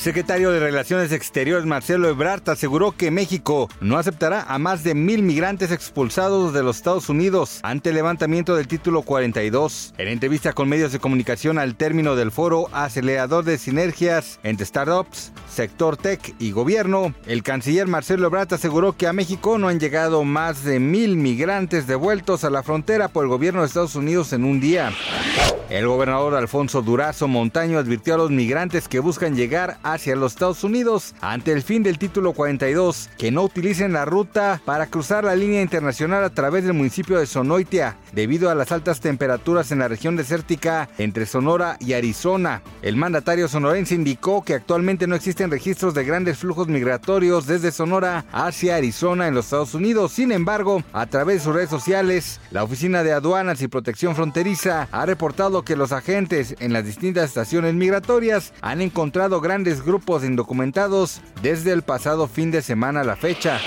Secretario de Relaciones Exteriores Marcelo Ebrard aseguró que México no aceptará a más de mil migrantes expulsados de los Estados Unidos ante el levantamiento del título 42. En entrevista con medios de comunicación al término del foro acelerador de sinergias entre startups, sector tech y gobierno, el canciller Marcelo Ebrard aseguró que a México no han llegado más de mil migrantes devueltos a la frontera por el gobierno de Estados Unidos en un día. El gobernador Alfonso Durazo Montaño advirtió a los migrantes que buscan llegar hacia los Estados Unidos ante el fin del título 42 que no utilicen la ruta para cruzar la línea internacional a través del municipio de Sonoitia debido a las altas temperaturas en la región desértica entre Sonora y Arizona. El mandatario sonorense indicó que actualmente no existen registros de grandes flujos migratorios desde Sonora hacia Arizona en los Estados Unidos. Sin embargo, a través de sus redes sociales, la Oficina de Aduanas y Protección Fronteriza ha reportado que los agentes en las distintas estaciones migratorias han encontrado grandes grupos indocumentados desde el pasado fin de semana a la fecha.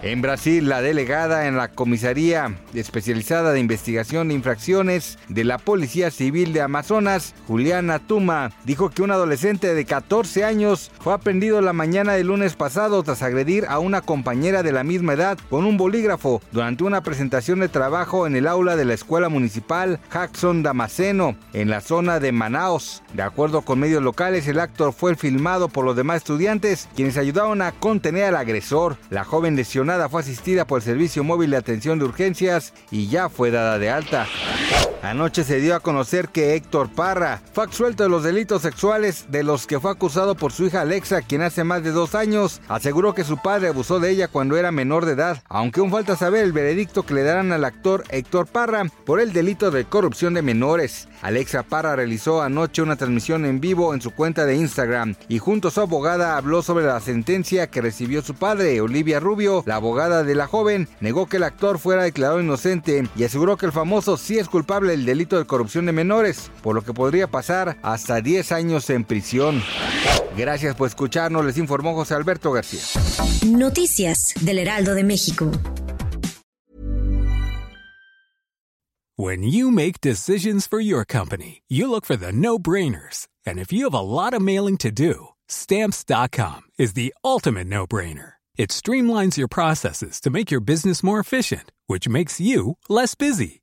En Brasil, la delegada en la Comisaría Especializada de Investigación de Infracciones de la Policía Civil de Amazonas, Juliana Tuma, dijo que un adolescente de 14 años fue aprendido la mañana del lunes pasado tras agredir a una compañera de la misma edad con un bolígrafo durante una presentación de trabajo en el aula de la Escuela Municipal Jackson Damasceno, en la zona de Manaos. De acuerdo con medios locales, el acto fue filmado por los demás estudiantes, quienes ayudaron a contener al agresor. La joven lesionada fue asistida por el Servicio Móvil de Atención de Urgencias y ya fue dada de alta. Anoche se dio a conocer que Héctor Parra fue absuelto de los delitos sexuales de los que fue acusado por su hija Alexa, quien hace más de dos años aseguró que su padre abusó de ella cuando era menor de edad, aunque aún falta saber el veredicto que le darán al actor Héctor Parra por el delito de corrupción de menores. Alexa Parra realizó anoche una transmisión en vivo en su cuenta de Instagram y junto a su abogada habló sobre la sentencia que recibió su padre, Olivia Rubio. La abogada de la joven negó que el actor fuera declarado inocente y aseguró que el famoso sí es culpable del delito de corrupción de menores, por lo que podría pasar hasta 10 años en prisión. Gracias por escucharnos, les informó José Alberto García. Noticias del Heraldo de México. When you make decisions for your company, you look for the no-brainers. And if you have a lot of mailing to do, stamps.com is the ultimate no-brainer. It streamlines your processes to make your business more efficient, which makes you less busy.